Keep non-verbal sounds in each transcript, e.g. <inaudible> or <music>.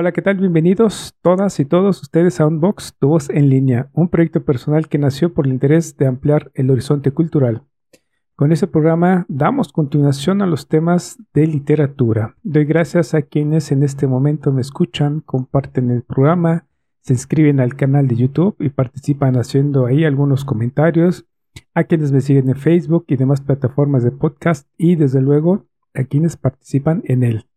Hola, ¿qué tal? Bienvenidos todas y todos ustedes a Unbox, tu voz en línea, un proyecto personal que nació por el interés de ampliar el horizonte cultural. Con este programa damos continuación a los temas de literatura. Doy gracias a quienes en este momento me escuchan, comparten el programa, se inscriben al canal de YouTube y participan haciendo ahí algunos comentarios, a quienes me siguen en Facebook y demás plataformas de podcast y desde luego a quienes participan en él.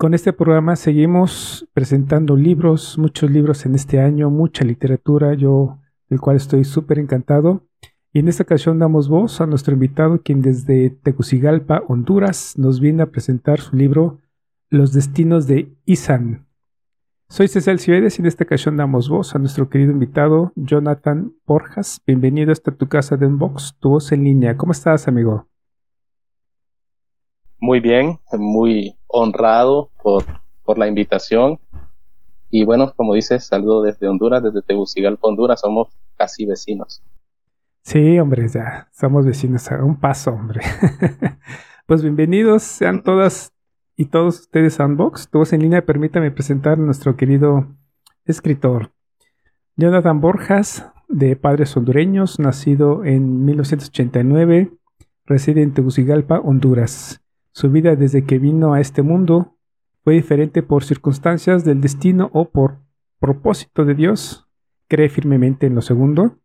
Con este programa seguimos presentando libros, muchos libros en este año, mucha literatura, yo del cual estoy súper encantado. Y en esta ocasión damos voz a nuestro invitado, quien desde Tegucigalpa, Honduras, nos viene a presentar su libro Los destinos de Isan. Soy César Ciedes y en esta ocasión damos voz a nuestro querido invitado, Jonathan Borjas. Bienvenido hasta tu casa de Unbox, tu voz en línea. ¿Cómo estás, amigo? Muy bien, muy honrado por, por la invitación. Y bueno, como dices, saludo desde Honduras, desde Tegucigalpa, Honduras, somos casi vecinos. Sí, hombre, ya somos vecinos a un paso, hombre. <laughs> pues bienvenidos sean todas y todos ustedes a Unbox, todos en línea. Permítame presentar a nuestro querido escritor, Jonathan Borjas, de padres hondureños, nacido en 1989, reside en Tegucigalpa, Honduras. Su vida desde que vino a este mundo fue diferente por circunstancias del destino o por propósito de Dios. Cree firmemente en lo segundo.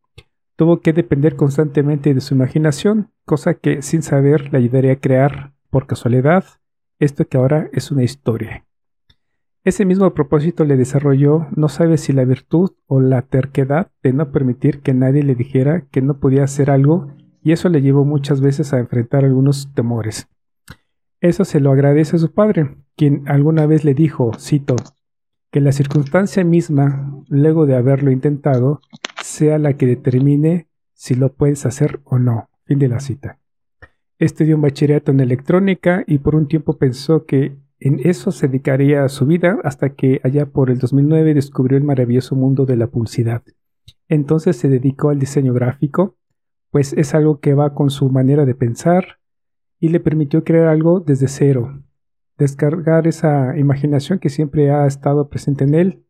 Tuvo que depender constantemente de su imaginación, cosa que sin saber le ayudaría a crear, por casualidad, esto que ahora es una historia. Ese mismo propósito le desarrolló, no sabe si la virtud o la terquedad de no permitir que nadie le dijera que no podía hacer algo, y eso le llevó muchas veces a enfrentar algunos temores. Eso se lo agradece a su padre, quien alguna vez le dijo, cito, que la circunstancia misma, luego de haberlo intentado, sea la que determine si lo puedes hacer o no. Fin de la cita. Estudió un bachillerato en electrónica y por un tiempo pensó que en eso se dedicaría a su vida hasta que allá por el 2009 descubrió el maravilloso mundo de la publicidad. Entonces se dedicó al diseño gráfico, pues es algo que va con su manera de pensar, y le permitió crear algo desde cero, descargar esa imaginación que siempre ha estado presente en él.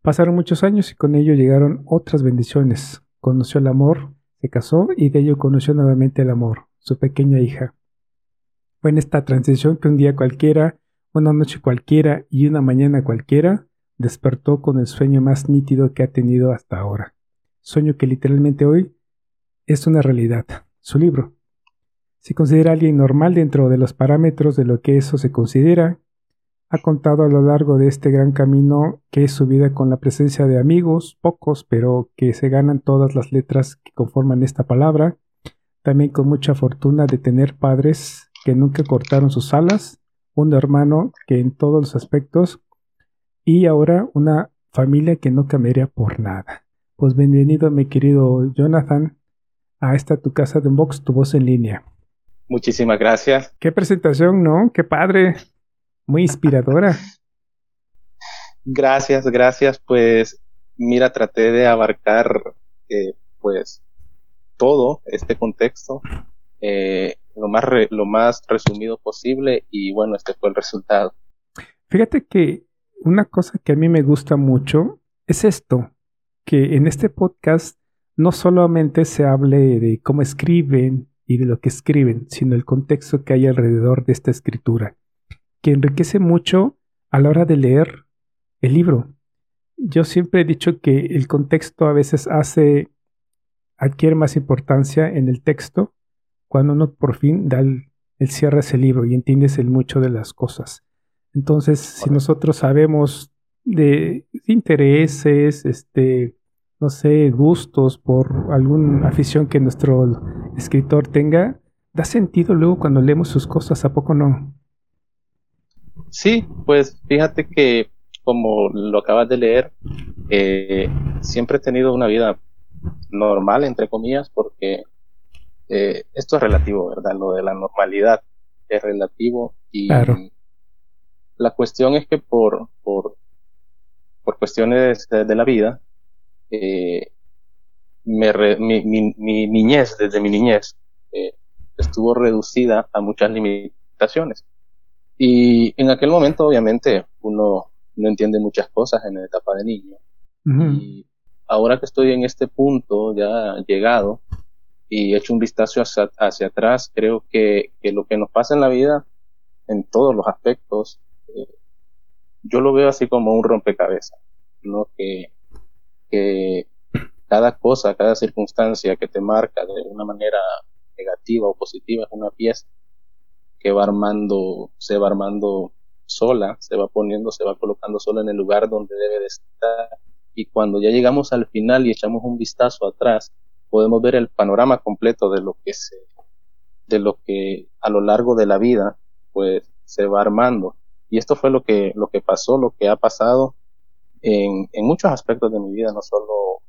Pasaron muchos años y con ello llegaron otras bendiciones. Conoció el amor, se casó y de ello conoció nuevamente el amor, su pequeña hija. Fue en esta transición que un día cualquiera, una noche cualquiera y una mañana cualquiera despertó con el sueño más nítido que ha tenido hasta ahora. Sueño que literalmente hoy es una realidad, su libro. Se considera alguien normal dentro de los parámetros de lo que eso se considera. Ha contado a lo largo de este gran camino que es su vida con la presencia de amigos, pocos, pero que se ganan todas las letras que conforman esta palabra. También con mucha fortuna de tener padres que nunca cortaron sus alas, un hermano que en todos los aspectos y ahora una familia que no cambiaría por nada. Pues bienvenido mi querido Jonathan a esta tu casa de Unbox, tu voz en línea. Muchísimas gracias. Qué presentación, ¿no? Qué padre. Muy inspiradora. <laughs> Gracias, gracias. Pues mira, traté de abarcar eh, pues todo este contexto eh, lo, más lo más resumido posible y bueno, este fue el resultado. Fíjate que una cosa que a mí me gusta mucho es esto, que en este podcast no solamente se hable de cómo escriben, y de lo que escriben, sino el contexto que hay alrededor de esta escritura, que enriquece mucho a la hora de leer el libro. Yo siempre he dicho que el contexto a veces hace, adquiere más importancia en el texto cuando uno por fin da el, cierre a ese libro y entiendes el mucho de las cosas. Entonces, si nosotros sabemos de intereses, este, no sé, gustos, por alguna afición que nuestro escritor tenga, da sentido luego cuando leemos sus cosas, ¿a poco no? Sí, pues fíjate que como lo acabas de leer, eh, siempre he tenido una vida normal, entre comillas, porque eh, esto es relativo, ¿verdad? Lo de la normalidad es relativo y la cuestión es que por, por, por cuestiones de, la vida, eh, mi, mi, niñez, desde mi niñez, eh, estuvo reducida a muchas limitaciones. Y en aquel momento, obviamente, uno no entiende muchas cosas en la etapa de niño. Y ahora que estoy en este punto ya llegado y he hecho un vistazo hacia, atrás, creo que, que, lo que nos pasa en la vida, en todos los aspectos, eh, yo lo veo así como un rompecabezas, ¿no? Que, que cada cosa, cada circunstancia que te marca de una manera negativa o positiva es una pieza que va armando, se va armando sola, se va poniendo, se va colocando sola en el lugar donde debe de estar. Y cuando ya llegamos al final y echamos un vistazo atrás, podemos ver el panorama completo de lo que se, de lo que a lo largo de la vida, pues se va armando. Y esto fue lo que, lo que pasó, lo que ha pasado en, en muchos aspectos de mi vida, no solo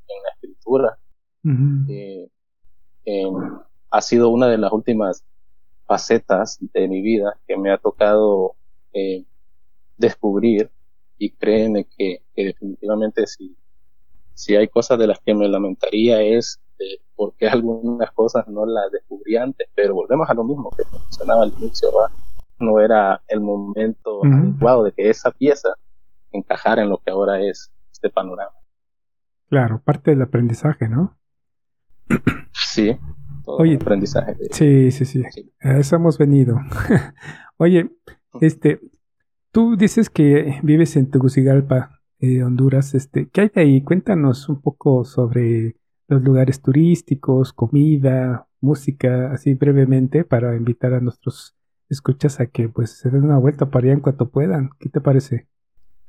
escritura. Eh, ha sido una de las últimas facetas de mi vida que me ha tocado eh, descubrir y créeme que, definitivamente si, si hay cosas de las que me lamentaría es eh, porque algunas cosas no las descubrí antes, pero volvemos a lo mismo que mencionaba al inicio, no era el momento adecuado de que esa pieza encajar en lo que ahora es este panorama. Claro, parte del aprendizaje, ¿no? Sí, todo el aprendizaje. sí, sí, sí, A eso hemos venido. <laughs> Oye, este, tú dices que vives en Tegucigalpa, eh, Honduras. Este, ¿qué hay de ahí? Cuéntanos un poco sobre los lugares turísticos, comida, música, así brevemente, para invitar a nuestros escuchas a que pues se den una vuelta para allá en cuanto puedan. ¿Qué te parece?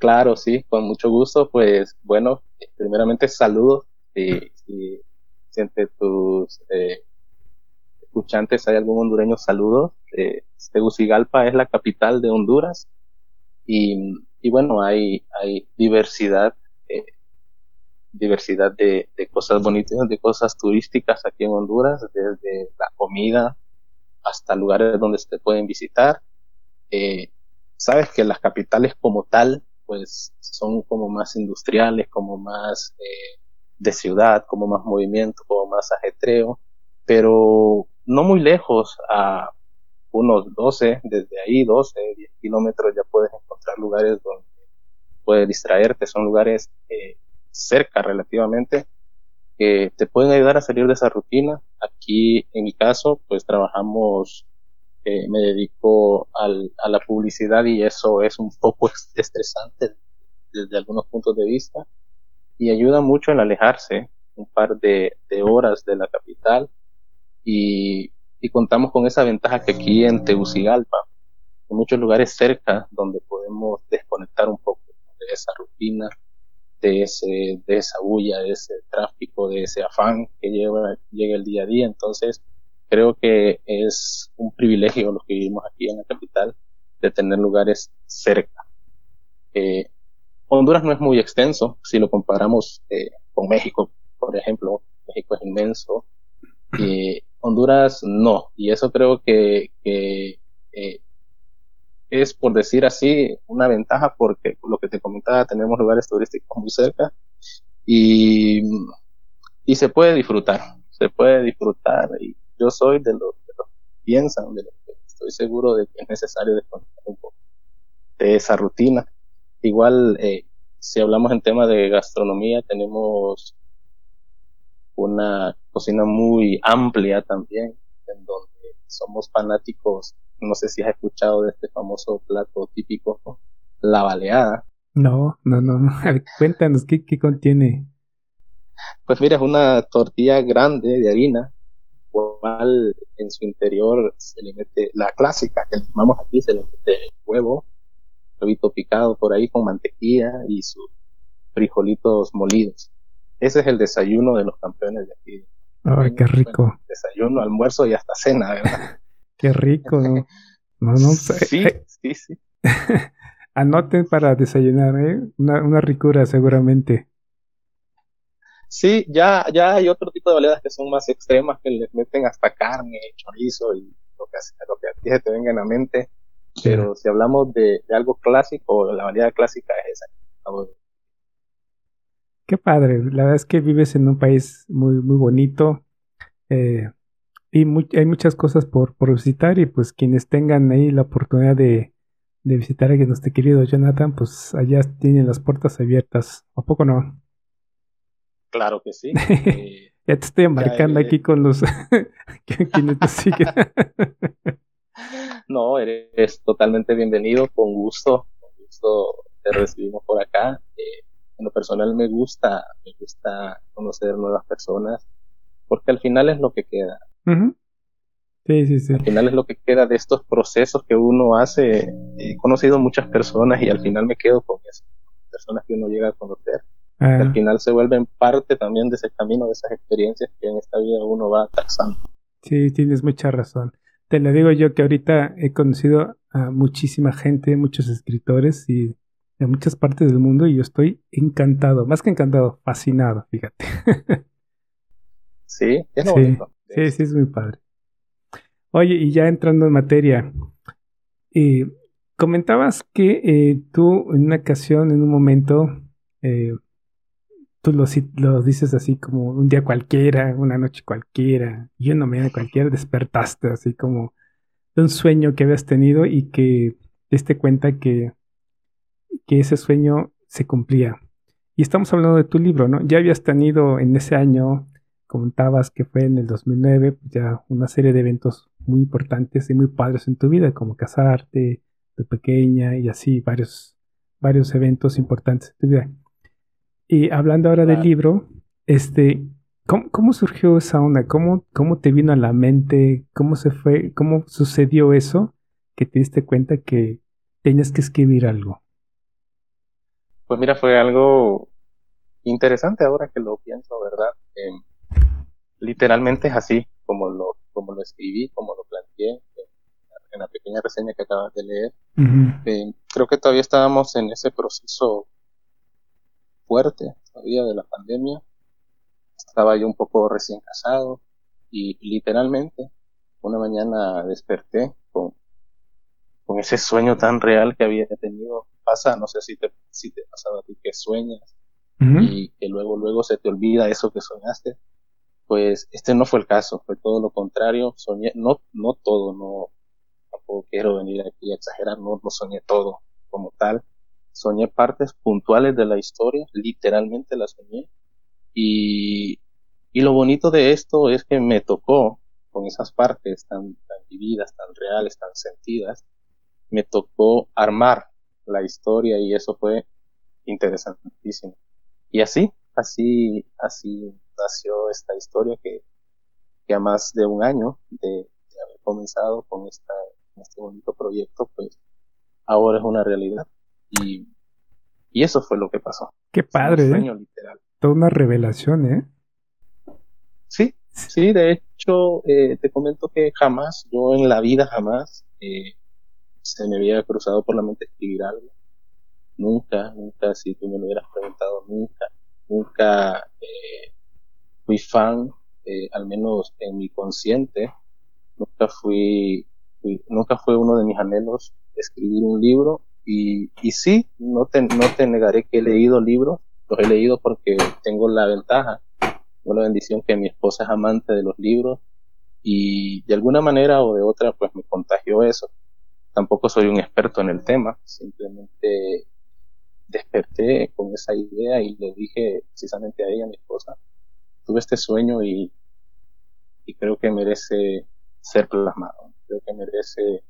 Claro, sí, con mucho gusto. Pues bueno, primeramente saludos. Si, si, entre tus eh, escuchantes hay algún hondureño, saludos. Eh, Tegucigalpa es la capital de Honduras y, y bueno, hay, hay diversidad, eh, diversidad de, de, cosas bonitas, de cosas turísticas aquí en Honduras, desde la comida hasta lugares donde se pueden visitar. Eh, sabes que las capitales como tal pues son como más industriales, como más eh, de ciudad, como más movimiento, como más ajetreo, pero no muy lejos, a unos 12, desde ahí 12, 10 kilómetros ya puedes encontrar lugares donde puedes distraerte, son lugares eh, cerca relativamente que te pueden ayudar a salir de esa rutina. Aquí, en mi caso, pues trabajamos me dedico al, a la publicidad y eso es un poco estresante desde algunos puntos de vista y ayuda mucho en alejarse un par de, de horas de la capital y, y, contamos con esa ventaja que aquí en Tegucigalpa, en muchos lugares cerca donde podemos desconectar un poco de esa rutina, de ese, de esa bulla, de ese tráfico, de ese afán que lleva, llega el día a día. Entonces, creo que es un privilegio los que vivimos aquí en la capital de tener lugares cerca. Eh, Honduras no es muy extenso si lo comparamos eh, con México, por ejemplo. México es inmenso. y Honduras no. Y eso creo que, que eh, es, por decir así, una ventaja porque lo que te comentaba, tenemos lugares turísticos muy cerca y, y se puede disfrutar. Se puede disfrutar y yo soy de los, que piensan, de los que estoy seguro de que es necesario desconectar un poco de esa rutina. Igual, eh, si hablamos en tema de gastronomía, tenemos una cocina muy amplia también, en donde somos fanáticos, no sé si has escuchado de este famoso plato típico, la baleada. No, no, no, no. cuéntanos, ¿qué, ¿qué contiene? Pues mira, es una tortilla grande de harina cual en su interior se le mete la clásica que llamamos aquí, se le mete huevo, huevito picado por ahí con mantequilla y sus frijolitos molidos. Ese es el desayuno de los campeones de aquí. Ay, qué rico. desayuno, almuerzo y hasta cena, ¿verdad? <laughs> qué rico, ¿no? No, no Sí, sí, sí. <laughs> Anoten para desayunar, ¿eh? Una, una ricura seguramente. Sí, ya, ya hay otro tipo de baleadas que son más extremas, que les meten hasta carne, chorizo y lo que, lo que a ti se te venga en la mente. Pero si hablamos de, algo clásico, la baleada clásica es esa. Qué padre, la verdad es que vives en un país muy, muy bonito eh, y hay muchas cosas por, por visitar y pues quienes tengan ahí la oportunidad de, de visitar a nuestro querido Jonathan, pues allá tienen las puertas abiertas, ¿a poco no? Claro que sí. <laughs> ya te estoy embarcando aquí con los <laughs> quienes te siguen. <laughs> no, eres totalmente bienvenido, con gusto, con gusto te recibimos por acá. Eh, en lo personal me gusta, me gusta conocer nuevas personas, porque al final es lo que queda. Sí, sí, sí. Al final es lo que queda de estos procesos que uno hace. He conocido muchas personas y al final me quedo con esas personas que uno llega a conocer al ah. final se vuelven parte también de ese camino, de esas experiencias que en esta vida uno va taxando. Sí, tienes mucha razón. Te lo digo yo que ahorita he conocido a muchísima gente, muchos escritores y de muchas partes del mundo y yo estoy encantado, más que encantado, fascinado, fíjate. <laughs> sí, es lo sí, Sí, sí, es muy padre. Oye, y ya entrando en materia, eh, comentabas que eh, tú en una ocasión, en un momento, eh, tú lo, dices así como un día cualquiera, una noche cualquiera, y una mañana cualquiera, despertaste así como de un sueño que habías tenido y que te diste cuenta que, que ese sueño se cumplía. Y estamos hablando de tu libro, ¿no? Ya habías tenido en ese año, comentabas que fue en el 2009, pues ya una serie de eventos muy importantes y muy padres en tu vida, como casarte, de pequeña y así varios, varios eventos importantes en tu vida. Y hablando ahora del libro, este, ¿cómo, surgió esa onda? ¿Cómo, ¿Cómo te vino a la mente? ¿Cómo se fue? ¿Cómo sucedió eso que te diste cuenta que tenías que escribir algo? Pues mira, fue algo interesante ahora que lo pienso, ¿verdad? Em, literalmente es así como lo, como lo escribí, como lo planteé en, la pequeña reseña que acabas de leer. Em, creo que todavía estábamos en ese proceso fuerte todavía de la pandemia. Estaba yo un poco recién casado y literalmente una mañana desperté con, con ese sueño tan real que había tenido. Pasa, no sé si te, si te ha pasado a ti que sueñas y que luego, luego se te olvida eso que soñaste. Pues este no fue el caso, fue todo lo contrario. Soñé, no, no todo, no, tampoco quiero venir aquí a exagerar, no, no soñé todo como tal, soñé partes puntuales de la historia, literalmente la soñé. Y, y lo bonito de esto es que me tocó, con esas partes tan, tan vividas, tan reales, tan sentidas, me tocó armar la historia y eso fue interesantísimo. Y así, así, así nació esta historia que, que a más de un año de, de haber comenzado con esta, este bonito proyecto, pues ahora es una realidad. Y, eso fue lo que pasó. Qué padre, ¿eh? Toda una revelación, ¿eh? Sí, sí, de hecho, eh, te comento que jamás, yo en la vida jamás, eh, se me había cruzado por la mente escribir algo. Nunca, nunca, si tú me lo hubieras preguntado, nunca, nunca eh, fui fan, eh, al menos en mi consciente, nunca fui, fui, nunca fue uno de mis anhelos escribir un libro y, y sí, no te, no te negaré que he leído libros, los he leído porque tengo la ventaja, tengo la bendición que mi esposa es amante de los libros y de alguna manera o de otra pues me contagió eso. Tampoco soy un experto en el tema, simplemente desperté con esa idea y le dije precisamente a ella, a mi esposa, tuve este sueño y, y creo que merece ser plasmado, creo que merece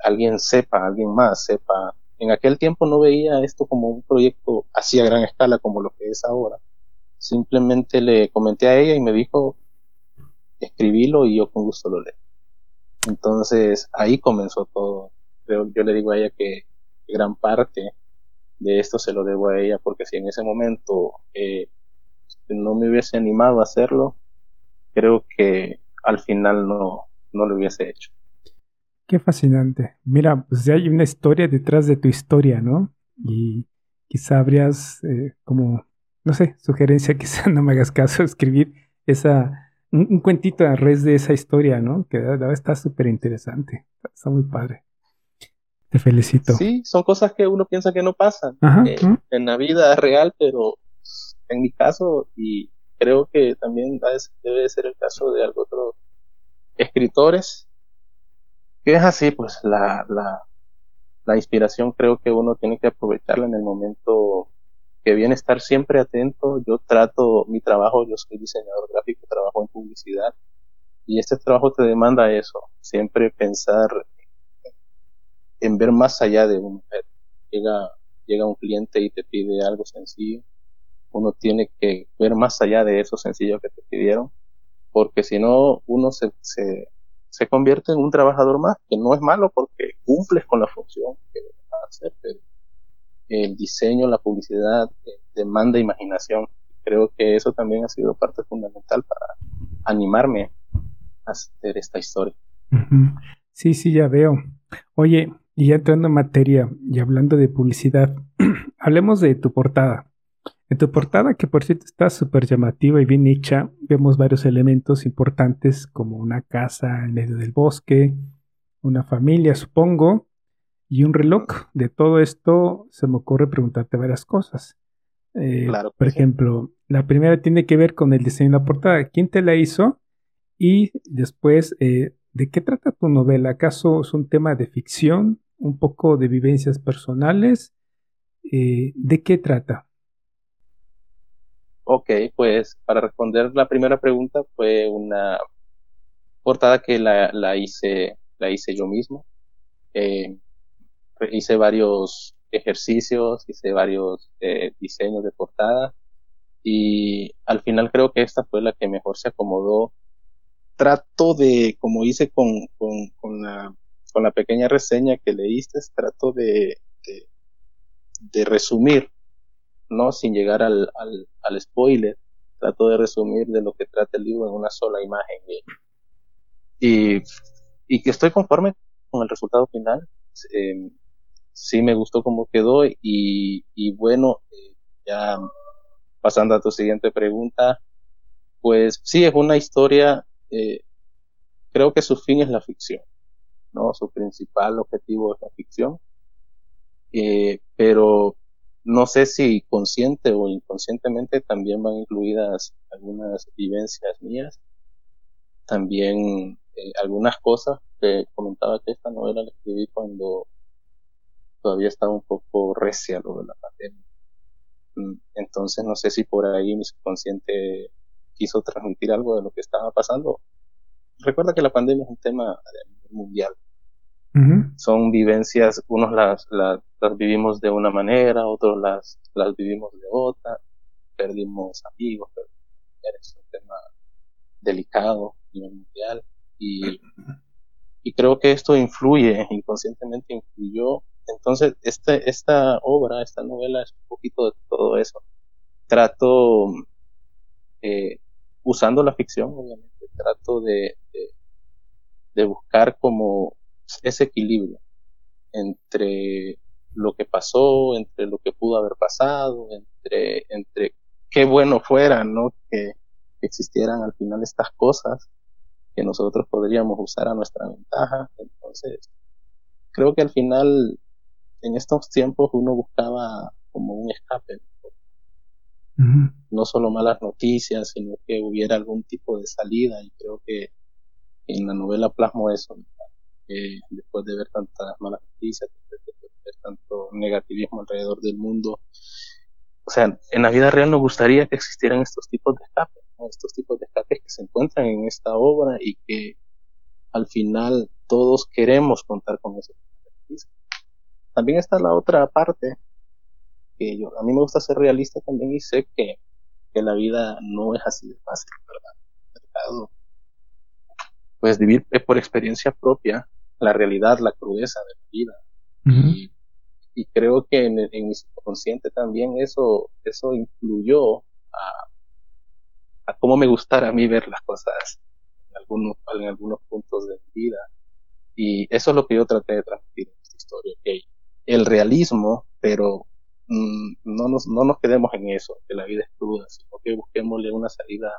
alguien sepa, alguien más sepa. En aquel tiempo no veía esto como un proyecto así a gran escala como lo que es ahora. Simplemente le comenté a ella y me dijo, escribílo y yo con gusto lo leo. Entonces ahí comenzó todo. Yo, yo le digo a ella que gran parte de esto se lo debo a ella porque si en ese momento eh, no me hubiese animado a hacerlo, creo que al final no, no lo hubiese hecho. Qué fascinante. Mira, pues ya hay una historia detrás de tu historia, ¿no? Y quizá habrías eh, como, no sé, sugerencia, <laughs> quizá no me hagas caso, escribir esa, un, cuentito a raíz de esa historia, ¿no? Que está súper interesante, está muy padre. Te felicito. Sí, son cosas que uno piensa que no pasan eh, en la vida real, pero en mi caso, y creo que también debe ser el caso de otros escritores, que es así, pues la, la, la inspiración creo que uno tiene que aprovecharla en el momento que viene estar siempre atento. Yo trato mi trabajo, yo soy diseñador gráfico, trabajo en publicidad y este trabajo te demanda eso, siempre pensar en ver más allá de un llega llega un cliente y te pide algo sencillo, uno tiene que ver más allá de eso sencillo que te pidieron, porque si no uno se, se se convierte en un trabajador más, que no es malo porque cumples con la función que debes hacer, pero el diseño, la publicidad eh, demanda imaginación. Creo que eso también ha sido parte fundamental para animarme a hacer esta historia. Sí, sí, ya veo. Oye, y ya entrando en materia y hablando de publicidad, <clears throat> hablemos de tu portada. En tu portada, que por cierto está súper llamativa y bien hecha, vemos varios elementos importantes como una casa en medio del bosque, una familia, supongo, y un reloj. De todo esto se me ocurre preguntarte varias cosas. Eh, por ejemplo, la primera tiene que ver con el diseño de la portada. ¿Quién te la hizo? Y después, eh, ¿de qué trata tu novela? ¿Acaso es un tema de ficción? ¿Un poco de vivencias personales? Eh, ¿De qué trata? Ok, pues para responder la primera pregunta fue una portada que la, la hice la hice yo mismo. Eh, hice varios ejercicios, hice varios eh, diseños de portada y al final creo que esta fue la que mejor se acomodó. Trato de, como hice con, con, con, la, con la pequeña reseña que leíste, trato de, de, de resumir no sin llegar al, al, al spoiler, trato de resumir de lo que trata el libro en una sola imagen y, y, que estoy conforme con el resultado final. Eh, sí me gustó cómo quedó y, y bueno, eh, ya pasando a tu siguiente pregunta, pues sí, es una historia, eh, creo que su fin es la ficción, ¿no? Su principal objetivo es la ficción, eh, pero no sé si consciente o inconscientemente también van incluidas algunas vivencias mías, también eh, algunas cosas que comentaba que esta novela la escribí cuando todavía estaba un poco recia lo de la pandemia. Mm, entonces no sé si por ahí mi subconsciente quiso transmitir algo de lo que estaba pasando. Recuerda que la pandemia es un tema mundial son vivencias, unos las, las, vivimos de una manera, otros las, las vivimos de otra, perdimos amigos, es un tema delicado a nivel mundial y, y creo que esto influye, inconscientemente influyó. Entonces, este, esta obra, esta novela es un poquito de todo eso. Trato, eh, usando la ficción, obviamente, trato de, de, de buscar como ese equilibrio entre lo que pasó, entre lo que pudo haber pasado, entre, entre qué bueno fuera, ¿no? Que, existieran al final estas cosas que nosotros podríamos usar a nuestra ventaja. Entonces, creo que al final, en estos tiempos, uno buscaba como un escape. No solo malas noticias, sino que hubiera algún tipo de salida y creo que en la novela plasmo eso después de ver tantas malas noticias, después de ver tanto negativismo alrededor del mundo. O sea, en la vida real nos gustaría que existieran estos tipos de escapes, estos tipos de escapes que se encuentran en esta obra y que al final todos queremos contar con eso. También está la otra parte, que yo, a mí me gusta ser realista también y sé que, que la vida no es así de fácil, ¿verdad? pues vivir por experiencia propia la realidad, la crudeza de la vida. y, creo que en, en, mi subconsciente también eso, eso influyó a, a cómo me gustara a mí ver las cosas en algunos, en algunos puntos de mi vida. Y eso es lo que yo traté de transmitir en esta historia, que el realismo, pero mm, no, nos, no nos quedemos en eso, que la vida es cruda, sino que busquémosle una salida,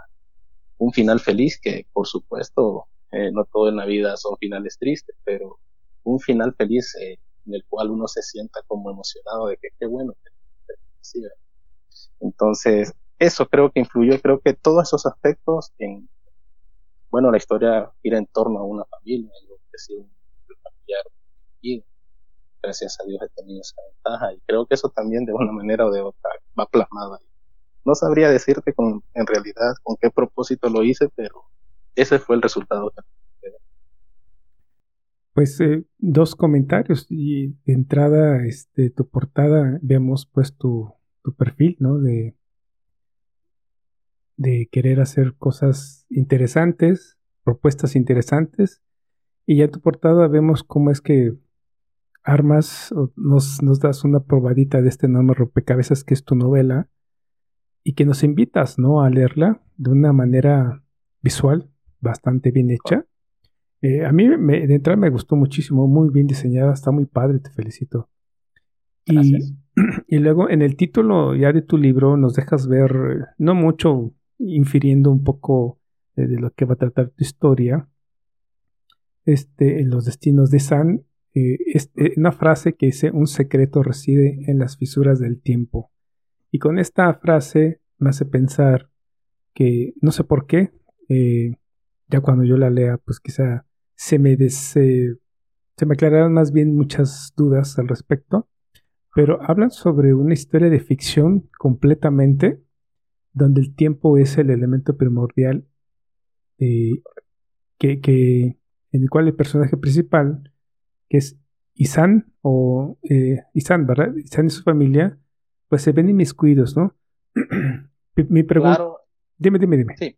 un final feliz, que por supuesto eh, no todo en la vida son finales tristes, pero un final feliz eh, en el cual uno se sienta como emocionado de que qué bueno entonces eso creo que influyó creo que todos esos aspectos en bueno la historia gira en torno a una familia yo sido un familiar y gracias a Dios he tenido esa ventaja y creo que eso también de una manera o de otra va plasmado ahí. No sabría decirte con en realidad con qué propósito lo hice pero ese fue el resultado pues eh, dos comentarios y de entrada, este, tu portada, vemos pues tu, tu perfil, ¿no? De, de querer hacer cosas interesantes, propuestas interesantes, y ya tu portada vemos cómo es que armas, nos, nos das una probadita de este enorme rompecabezas que es tu novela, y que nos invitas, ¿no? A leerla de una manera visual, bastante bien hecha eh, a mí de entrada me gustó muchísimo, muy bien diseñada, está muy padre, te felicito. Y, <clears throat> y, luego en el título ya de tu libro nos dejas ver, no mucho, infiriendo un poco eh, de lo que va a tratar tu historia, este, en los destinos de San, eh, una frase que dice, un secreto reside en las fisuras del tiempo. Y con esta frase me hace pensar que, no sé por qué, ya cuando yo la lea, pues quizá se me, se me aclararon más bien muchas dudas al respecto, pero hablan sobre una historia de ficción completamente, donde el tiempo es el elemento primordial eh, que, que, en el cual el personaje principal, que es Isan, o eh, Isan, ¿verdad? Isan y su familia, pues se ven inmiscuidos, ¿no? <clears throat> Mi pregunta... Dime, dime, dime. Sí.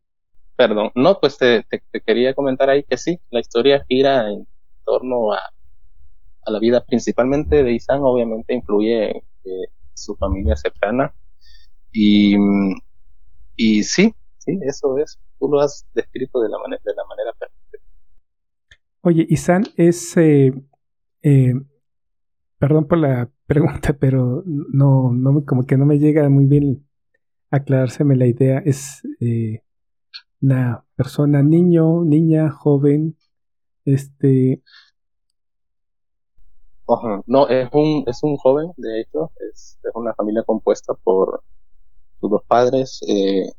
Perdón, no, pues te, quería comentar ahí que sí, la historia gira en torno a, la vida principalmente de Isan, obviamente influye en su familia cercana y, y sí, sí, eso es, tú lo has descrito de la, manera de la manera perfecta. Oye, Isan es, eh, eh, perdón por la <laughs> pregunta, pero no, no, como que no me llega muy bien aclarárseme la idea, es... Eh, una persona, niño, niña, joven, este... No, es un, es un joven, de hecho, es, una familia compuesta por sus dos padres, eh,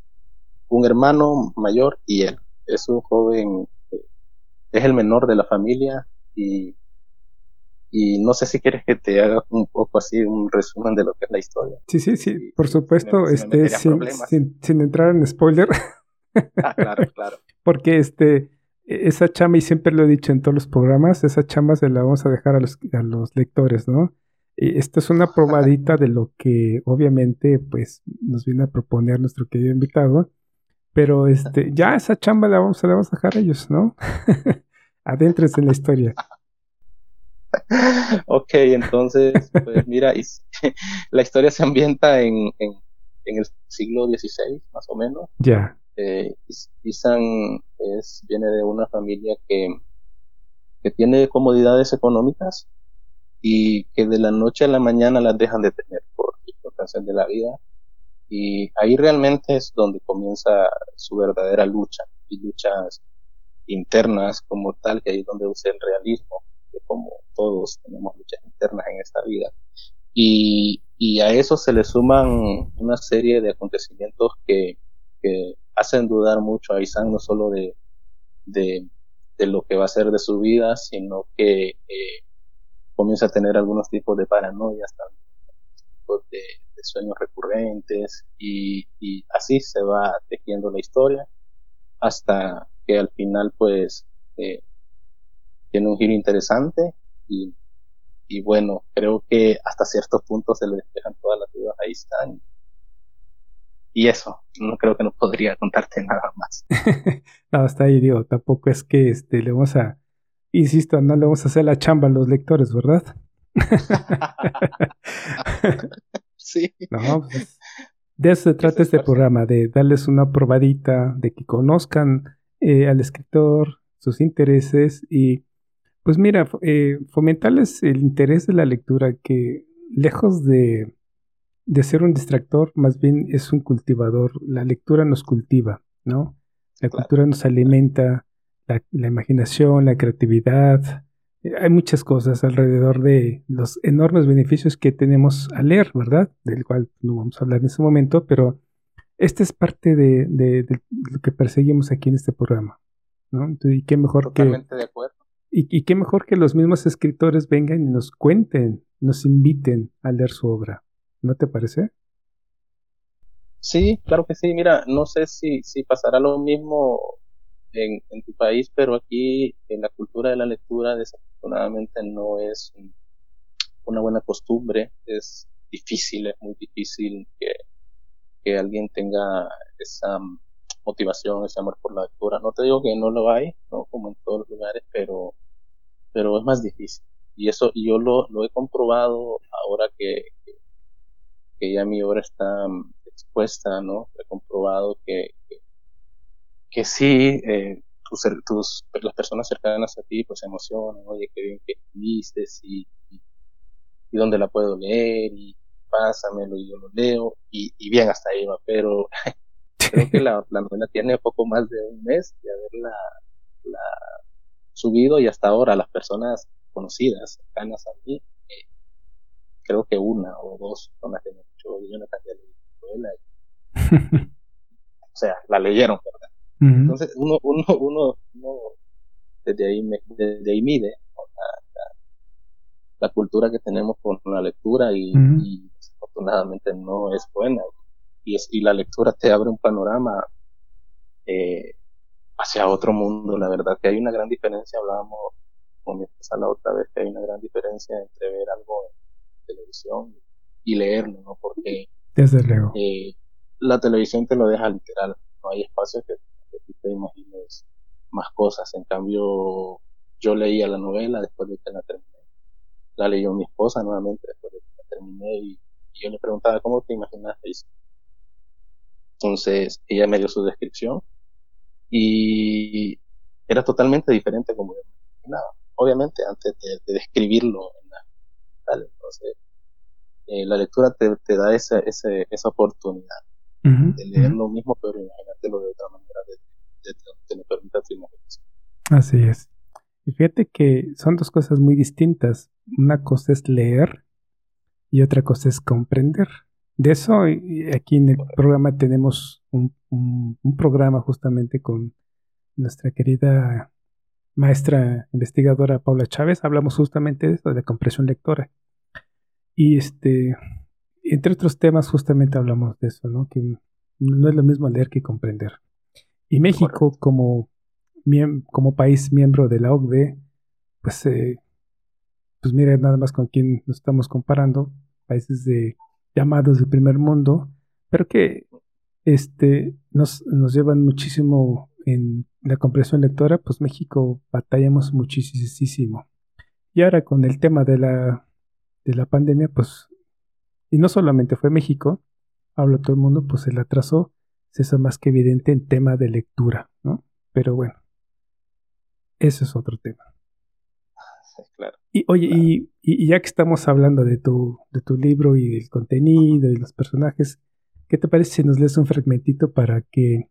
un hermano mayor y él. Es un joven, eh, es el menor de la familia y, y no sé si quieres que te haga un poco así un resumen de lo que es la historia. Sí, sí, sí, por supuesto, este, sin, sin entrar en spoiler. <laughs> Ah, claro, claro. <laughs> Porque este, esa chama, y siempre lo he dicho en todos los programas, esa chama se la vamos a dejar a los, a los lectores, ¿no? Y esto es una probadita de lo que obviamente pues nos viene a proponer nuestro querido invitado. Pero este, <laughs> ya esa chamba la vamos, la vamos a dejar a ellos, ¿no? <laughs> Adéntrense en la historia. ok, entonces, pues mira, la historia se ambienta en, en, en el siglo XVI, más o menos. Ya. Eh, Isan es, viene de una familia que, que tiene comodidades económicas y que de la noche a la mañana las dejan de tener por circunstancias de la vida. Y ahí realmente es donde comienza su verdadera lucha, y luchas internas como tal, que ahí es donde usa el realismo, que como todos tenemos luchas internas en esta vida. Y, y a eso se le suman una serie de acontecimientos que, que hacen dudar mucho a Isan no solo de, de, lo que va a ser de su vida, sino que eh, comienza a tener algunos tipos de paranoias, tipos de, sueños recurrentes y, así se va tejiendo la historia hasta que al final pues eh, tiene un giro interesante y, y bueno, creo que hasta ciertos puntos se le despejan todas las dudas a Isan y eso, no creo que no podría contarte nada más. <laughs> no, hasta ahí digo, tampoco es que este, le vamos a, insisto, no le vamos a hacer la chamba a los lectores, ¿verdad? <laughs> sí. No, pues, de eso se trata este programa, de darles una probadita, de que conozcan eh, al escritor, sus intereses y Pues mira, eh, fomentarles el interés de la lectura que lejos de, de ser un distractor, más bien es un cultivador. La lectura nos cultiva, ¿no? La cultura nos alimenta la, la imaginación, la creatividad, hay muchas cosas alrededor de los enormes beneficios que tenemos al leer, ¿verdad? Del cual no vamos a hablar en ese momento, pero esta es parte de, lo que perseguimos aquí en este programa, ¿no? y qué mejor Totalmente de acuerdo. Y, y, qué mejor que los mismos escritores vengan y nos cuenten, nos inviten a leer su obra, ¿no te parece? Sí, claro que sí. Mira, no sé si, si pasará lo mismo en, en tu país, pero aquí en la cultura de la lectura desafortunadamente no es una buena costumbre, es difícil, es muy difícil que, que alguien tenga esa motivación, ese amor por la lectura. No te digo que no lo hay, ¿no? como en todos los lugares, pero, pero es más difícil. Y eso yo lo, lo he comprobado ahora que, ya mi obra está expuesta, ¿no? He comprobado que, que sí, eh, tus, tus, las personas cercanas a ti pues se emocionan, oye, qué bien que viste y, y, dónde la puedo leer y pásamelo y yo lo leo y, y bien hasta ahí va, pero <laughs> creo que la, la, novela tiene poco más de un mes de haberla la subido y hasta ahora las personas conocidas, cercanas a mí, creo que una o dos son las que me han dicho, yo no la novela. <laughs> o sea, la leyeron, ¿verdad? Entonces, uno, uno, uno, uno desde, ahí, desde ahí mide la, cultura que tenemos con la lectura y, desafortunadamente no es buena. Y, es, y la lectura te abre un panorama eh, hacia otro mundo. La verdad que hay una gran diferencia, hablábamos con mi esposa la otra vez, que hay una gran diferencia entre ver algo en televisión y leerlo, ¿no? Porque Desde luego. Eh, la televisión te lo deja literal, no hay espacio que que te imagines más cosas. En cambio, yo leía la novela después de que la terminé. La leyó mi esposa nuevamente después de que la terminé y, yo le preguntaba, ¿cómo te imaginaste Entonces, ella me dio su descripción y era totalmente diferente como yo me imaginaba. Obviamente, antes de, describirlo en tal, entonces, eh, la lectura te, te da esa, esa, esa oportunidad de leer lo mismo, pero imagínatelo de otra manera, de, de, de, permita tu imaginación. Así es. Y fíjate que son dos cosas muy distintas. Una cosa es leer y otra cosa es comprender. De eso, aquí en el programa tenemos un, un, un, programa justamente con nuestra querida maestra investigadora Paula Chávez. Hablamos justamente de eso, de comprensión lectora. Y este, entre otros temas, justamente hablamos de eso, ¿no? Que no es lo mismo leer que comprender. Y México, como, como país miembro de la OCDE, pues, eh, pues mira nada más con quién nos estamos comparando, países de llamados del primer mundo, pero que este, nos, nos llevan muchísimo en la comprensión lectora, pues México batallamos muchísimo. Y ahora con el tema de la, de la pandemia, pues y no solamente fue México, hablo todo el mundo, pues el atraso se hizo más que evidente en tema de lectura, ¿no? Pero bueno, eso es otro tema. claro. Y oye, Y, y, ya que estamos hablando de tu, de tu libro y del contenido y los personajes, ¿qué te parece si nos lees un fragmentito para que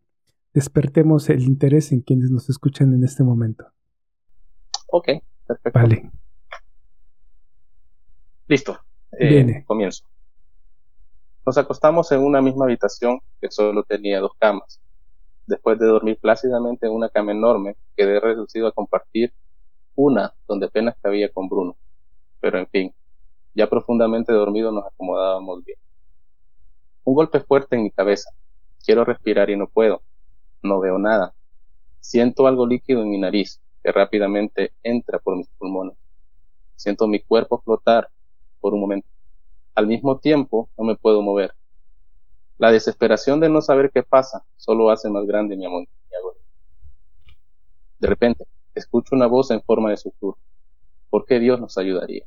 despertemos el interés en quienes nos escuchan en este momento? Ok, perfecto. Vale. Listo. Eh, comienzo. Nos acostamos en una misma habitación que solo tenía dos camas. Después de dormir plácidamente en una cama enorme, quedé reducido a compartir una donde apenas cabía con Bruno. Pero en fin, ya profundamente dormido nos acomodábamos bien. Un golpe fuerte en mi cabeza. Quiero respirar y no puedo. No veo nada. Siento algo líquido en mi nariz que rápidamente entra por mis pulmones. Siento mi cuerpo flotar por un momento. Al mismo tiempo, no me puedo mover. La desesperación de no saber qué pasa solo hace más grande mi agonía. De repente, escucho una voz en forma de susurro. ¿Por qué Dios nos ayudaría?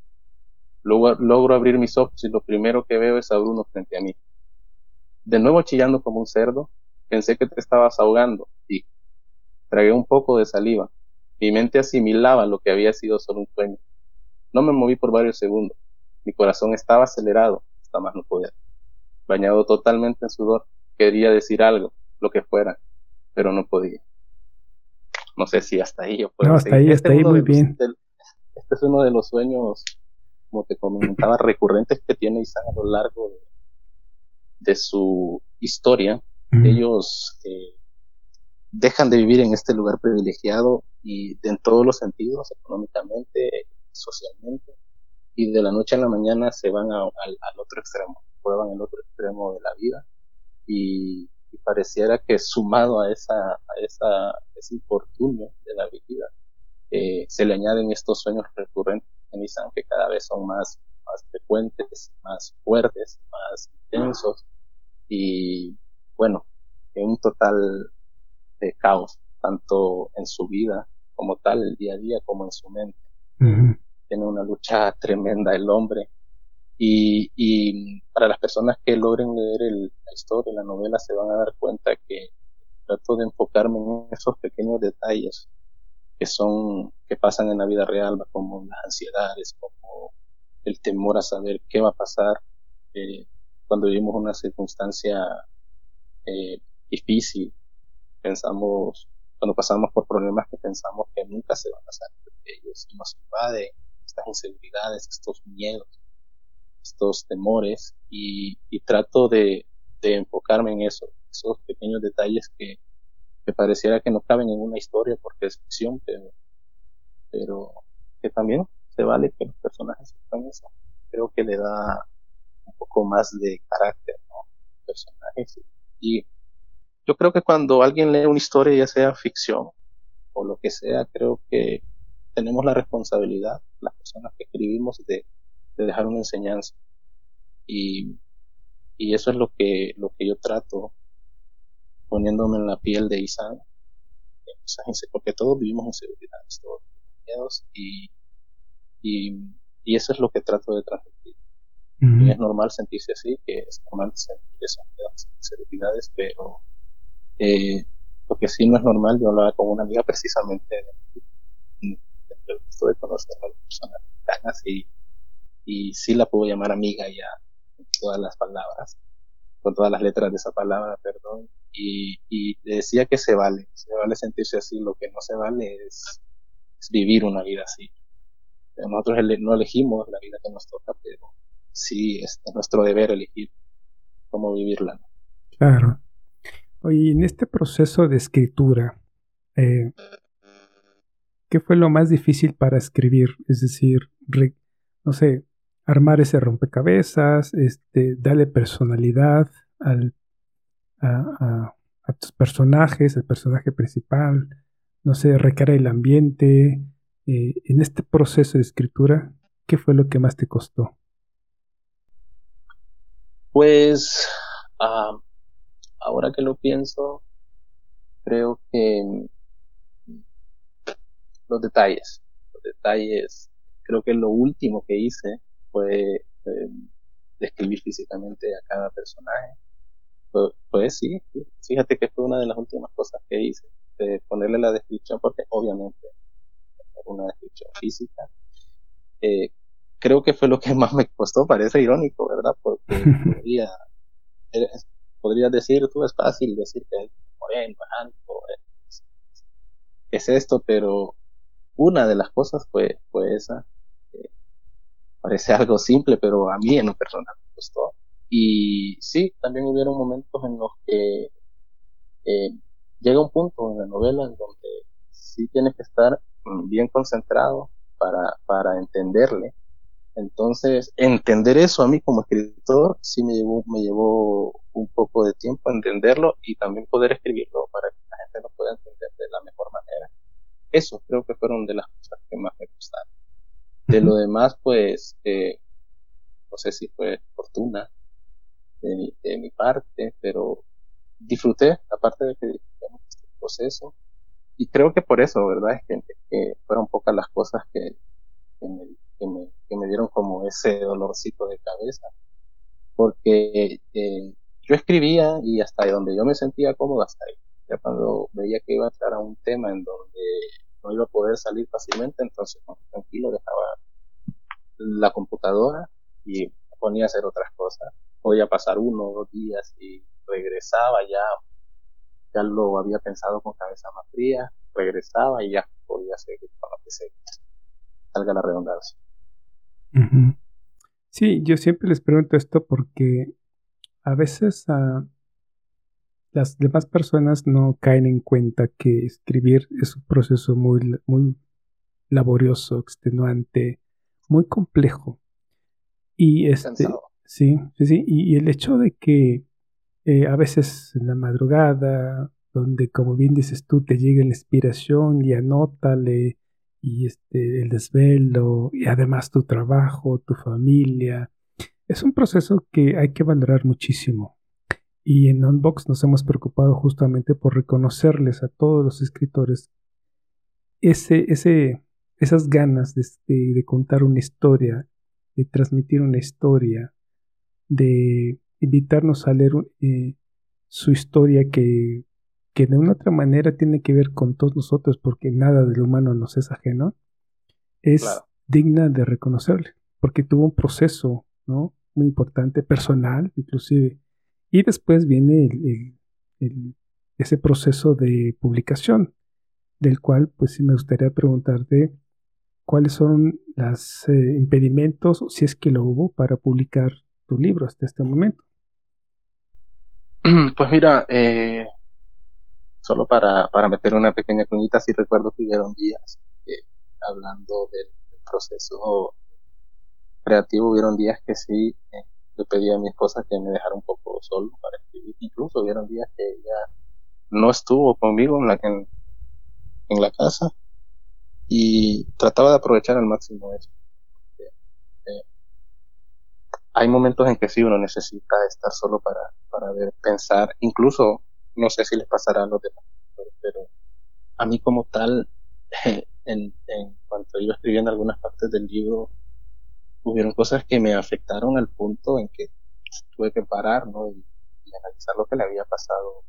Luego logro abrir mis ojos y lo primero que veo es a Bruno frente a mí. De nuevo chillando como un cerdo, pensé que te estabas ahogando y tragué un poco de saliva. Mi mente asimilaba lo que había sido solo un sueño. No me moví por varios segundos. Mi corazón estaba acelerado, hasta más no poder. Bañado totalmente en sudor, quería decir algo, lo que fuera, pero no podía. No sé si hasta ahí yo puedo No, hasta ahí, Este hasta ahí es uno muy de bien. del- este es uno de los sueños, como te comentaba, <laughs> recurrentes que tiene Isaac a lo largo de, de su historia. Ellos eh, dejan de vivir en este lugar privilegiado y de- en todos los sentidos, económicamente, socialmente, y de la noche a la mañana se van al, otro extremo, prueban el otro extremo de la vida y, pareciera que sumado a esa a esa ese infortunio de la vida eh, se le añaden estos sueños recurrentes que cada vez son más más frecuentes más fuertes más intensos y bueno en un total de caos tanto en su vida como tal el día a día como en su mente. Tiene una lucha tremenda el hombre. Y, para las personas que logren leer el- la historia, la novela, se van a dar cuenta que trato de enfocarme en esos pequeños detalles que son, que pasan en la vida real, como las ansiedades, como el temor a saber qué va a pasar eh, cuando vivimos una circunstancia eh, difícil. Pensamos, cuando pasamos por problemas que pensamos que nunca se van a salir de ellos y nos invade estas inseguridades, estos miedos, estos temores y, trato de, de enfocarme en eso, esos pequeños detalles que, que pareciera que no caben en una historia porque es ficción, pero, pero que también se vale que los personajes sepan eso. Creo que le da un poco más de carácter, ¿no? Personajes. Y yo creo que cuando alguien lee una historia, ya sea ficción o lo que sea, creo que tenemos la responsabilidad, las personas que escribimos, de, de dejar una enseñanza. Y, y eso es lo que, lo que yo trato poniéndome en la piel de Isan, esas inse- porque todos vivimos inseguridades, todos vivimos miedos y, y, y eso es lo que trato de transmitir. Y es normal sentirse así, que es normal sentir esas esas inseguridades, pero eh, lo que sí no es normal, yo hablaba con una amiga precisamente de, de, esto de conocer a las personas mexicanas y, y sí la puedo llamar amiga ya con todas las palabras, con todas las letras de esa palabra, perdón, y, y decía que se vale, se vale sentirse así, lo que no se vale es, es vivir una vida así. Nosotros ele- no elegimos la vida que nos toca, pero sí es nuestro deber elegir cómo vivirla. ¿no? Claro. Oye, en este proceso de escritura, eh, ¿qué fue lo más difícil para escribir? Es decir, re- no sé, armar ese rompecabezas, este, darle personalidad al, a, tus personajes, el personaje principal, no sé, recrear el ambiente. eh, en este proceso de escritura, ¿qué fue lo que más te costó? Pues ah, ahora que lo pienso, creo que los detalles, los detalles, creo que lo último que hice fue eh, describir físicamente a cada personaje. Pues, pues sí, fíjate que fue una de las últimas cosas que hice, de ponerle la descripción, porque obviamente una descripción física. Eh, creo que fue lo que <laughs> más me costó, parece irónico, ¿verdad? Porque <laughs> podría, podría decir, tú es fácil decir que es moreno, es alto, es, es esto, pero una de las cosas fue, fue esa. Eh, parece <laughs> algo simple, pero a mí en lo personal me costó. Y sí, también hubieron momentos en los que eh, llega un punto en la novela en donde sí tienes que estar mm, bien concentrado para, para entenderle. Entonces, entender eso a mí como escritor sí me llevó, me llevó un poco de tiempo entenderlo y también poder escribirlo para que la gente lo pueda entender de la mejor manera. Eso creo que fueron de las cosas que más me gustaron. De lo demás, pues, eh, no sé si fue fortuna de mi, de mi parte, pero disfruté, aparte de que disfrutamos este proceso, y creo que por eso, ¿verdad? Es que, que fueron pocas las cosas que, que, me, que, me, que me dieron como ese dolorcito de cabeza, porque eh, yo escribía y hasta donde yo me sentía cómodo, hasta ahí. Ya cuando veía que iba a entrar a un tema en donde no iba a poder salir fácilmente, entonces tranquilo dejaba la computadora y ponía a hacer otras cosas. Podía pasar uno o dos días y regresaba ya, ya lo había pensado con cabeza más fría, regresaba y ya podía seguir con lo que se salga la redundancia. Sí, yo siempre les pregunto esto porque a veces uh, las demás personas no caen en cuenta que escribir es un proceso muy, muy laborioso, extenuante, muy complejo. Y este, sí, sí, sí, y, el hecho de que eh, a veces en la madrugada, donde como bien dices tú, te llega la inspiración y anótale, y este, el desvelo, y además tu trabajo, tu familia, es un proceso que hay que valorar muchísimo. Y en Unbox nos hemos preocupado justamente por reconocerles a todos los escritores ese, ese, esas ganas de, de, contar una historia, de transmitir una historia, de invitarnos a leer eh, su historia que, que de una otra manera tiene que ver con todos nosotros porque nada del humano nos es ajeno, es digna de reconocerle, porque tuvo un proceso ¿no? muy importante, personal inclusive, y después viene ese proceso de publicación, del cual pues sí me gustaría preguntarte cuáles son los eh, impedimentos, si es que lo hubo, para publicar tu libro hasta este momento. <clears throat> Pues mira, eh, solo para, para meter una pequeña cuñita, sí recuerdo que hubieron días eh, hablando del, proceso creativo, hubieron días que sí le pedí a mi esposa que me dejara un poco solo para escribir. Incluso hubieron días que ella no estuvo conmigo en la, en, la casa y trataba de aprovechar al máximo eso. Eh, hay momentos en que sí uno necesita estar solo para, para ver, pensar, incluso no sé si les pasará a los demás, pero, a mí como tal, <laughs> en, en cuanto iba escribiendo algunas partes del libro, hubieron cosas que me afectaron al punto en que tuve que parar, ¿no? Y, analizar lo que le había pasado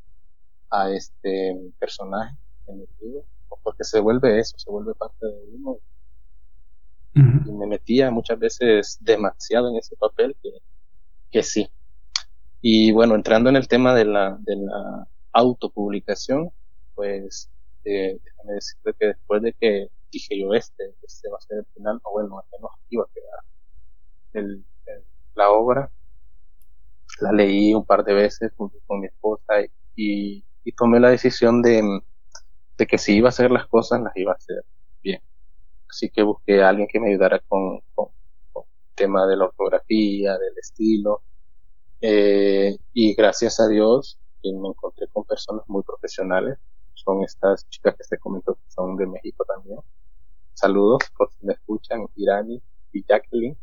a este personaje en el libro, porque se vuelve eso, se vuelve parte de uno. Y me metía muchas veces demasiado en ese papel que, que sí. Y bueno, entrando en el tema de la, de la autopublicación, pues eh, déjame decirte que después de que dije yo este, este va a ser el final, o bueno, al menos iba a quedar el, la obra. La leí un par de veces junto con mi esposa y, y tomé la decisión de, de que si iba a hacer las cosas, las iba a hacer bien. Así que busqué a alguien que me ayudara con, con, el tema de la ortografía, del estilo. Eh, y gracias a Dios me encontré con personas muy profesionales. Son estas chicas que te comento que son de México también. Saludos por si me escuchan, Irani y Jacqueline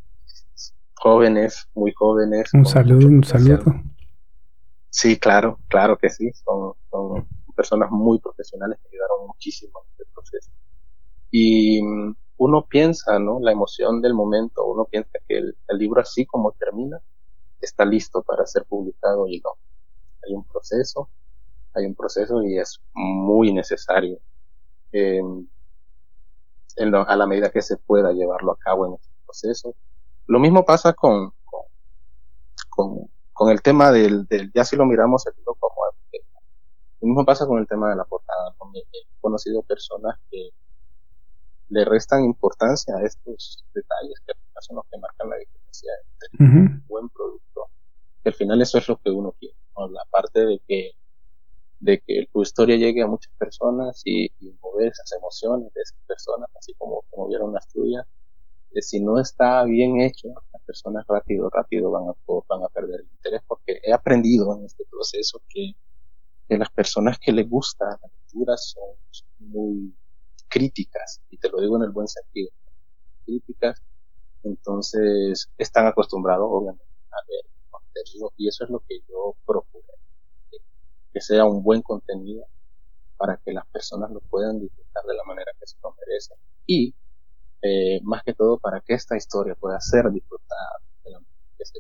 jóvenes, muy jóvenes. Un saludo, un saludo. Sí, claro, claro que sí. Son, son personas muy profesionales que ayudaron muchísimo en este proceso. Y mm, uno piensa, ¿no? La emoción del momento, uno piensa que el, libro así como termina, está listo para ser publicado y no. Hay un proceso, hay un proceso y es muy necesario en a la medida que se pueda llevarlo a cabo en este proceso lo mismo pasa con, con, con, el tema del, del, ya si lo miramos el como lo mismo pasa con el tema de la portada. He conocido personas que le restan importancia a estos detalles que son los que marcan la diferencia entre un buen producto. Que al final eso es lo que uno quiere, la parte de que de que tu historia llegue a muchas personas y, y mover esas emociones de esas personas, así como, como vieron las tuyas, si no está bien hecho, las personas rápido, rápido van a, van a perder el interés porque he aprendido en este proceso que, que las personas que les gusta la lectura son, muy críticas, y te lo digo en el buen sentido, críticas, entonces están acostumbrados obviamente a ver contenido y eso es lo que yo procuro, que sea un buen contenido para que las personas lo puedan disfrutar de la manera que se lo merecen y eh, más que todo para que esta historia pueda ser disfrutada de la que se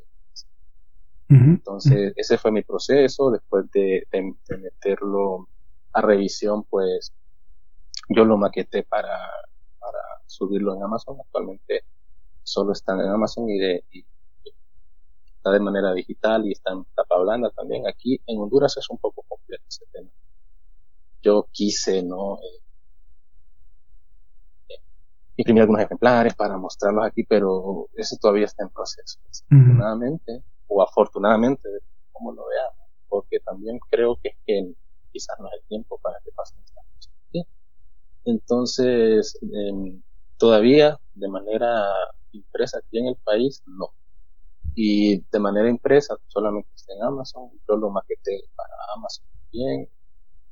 Entonces, ese fue mi proceso. Después de, meterlo a revisión, pues yo lo maqueté para, para subirlo en Amazon. Actualmente solo está en Amazon y, de, está de manera digital y está en tapa blanda también. Aquí en Honduras es un poco complejo ese tema. Yo quise, ¿no? Eh, imprimir algunos ejemplares para mostrarlos aquí, pero eso todavía está en proceso. Desafortunadamente, o afortunadamente, como lo veamos, porque también creo que, es que quizás no es el tiempo para que pasen estas cosas. Entonces, em, todavía de manera impresa aquí en el país, no. Y de manera impresa, solamente está en Amazon, yo lo maqueté para Amazon también,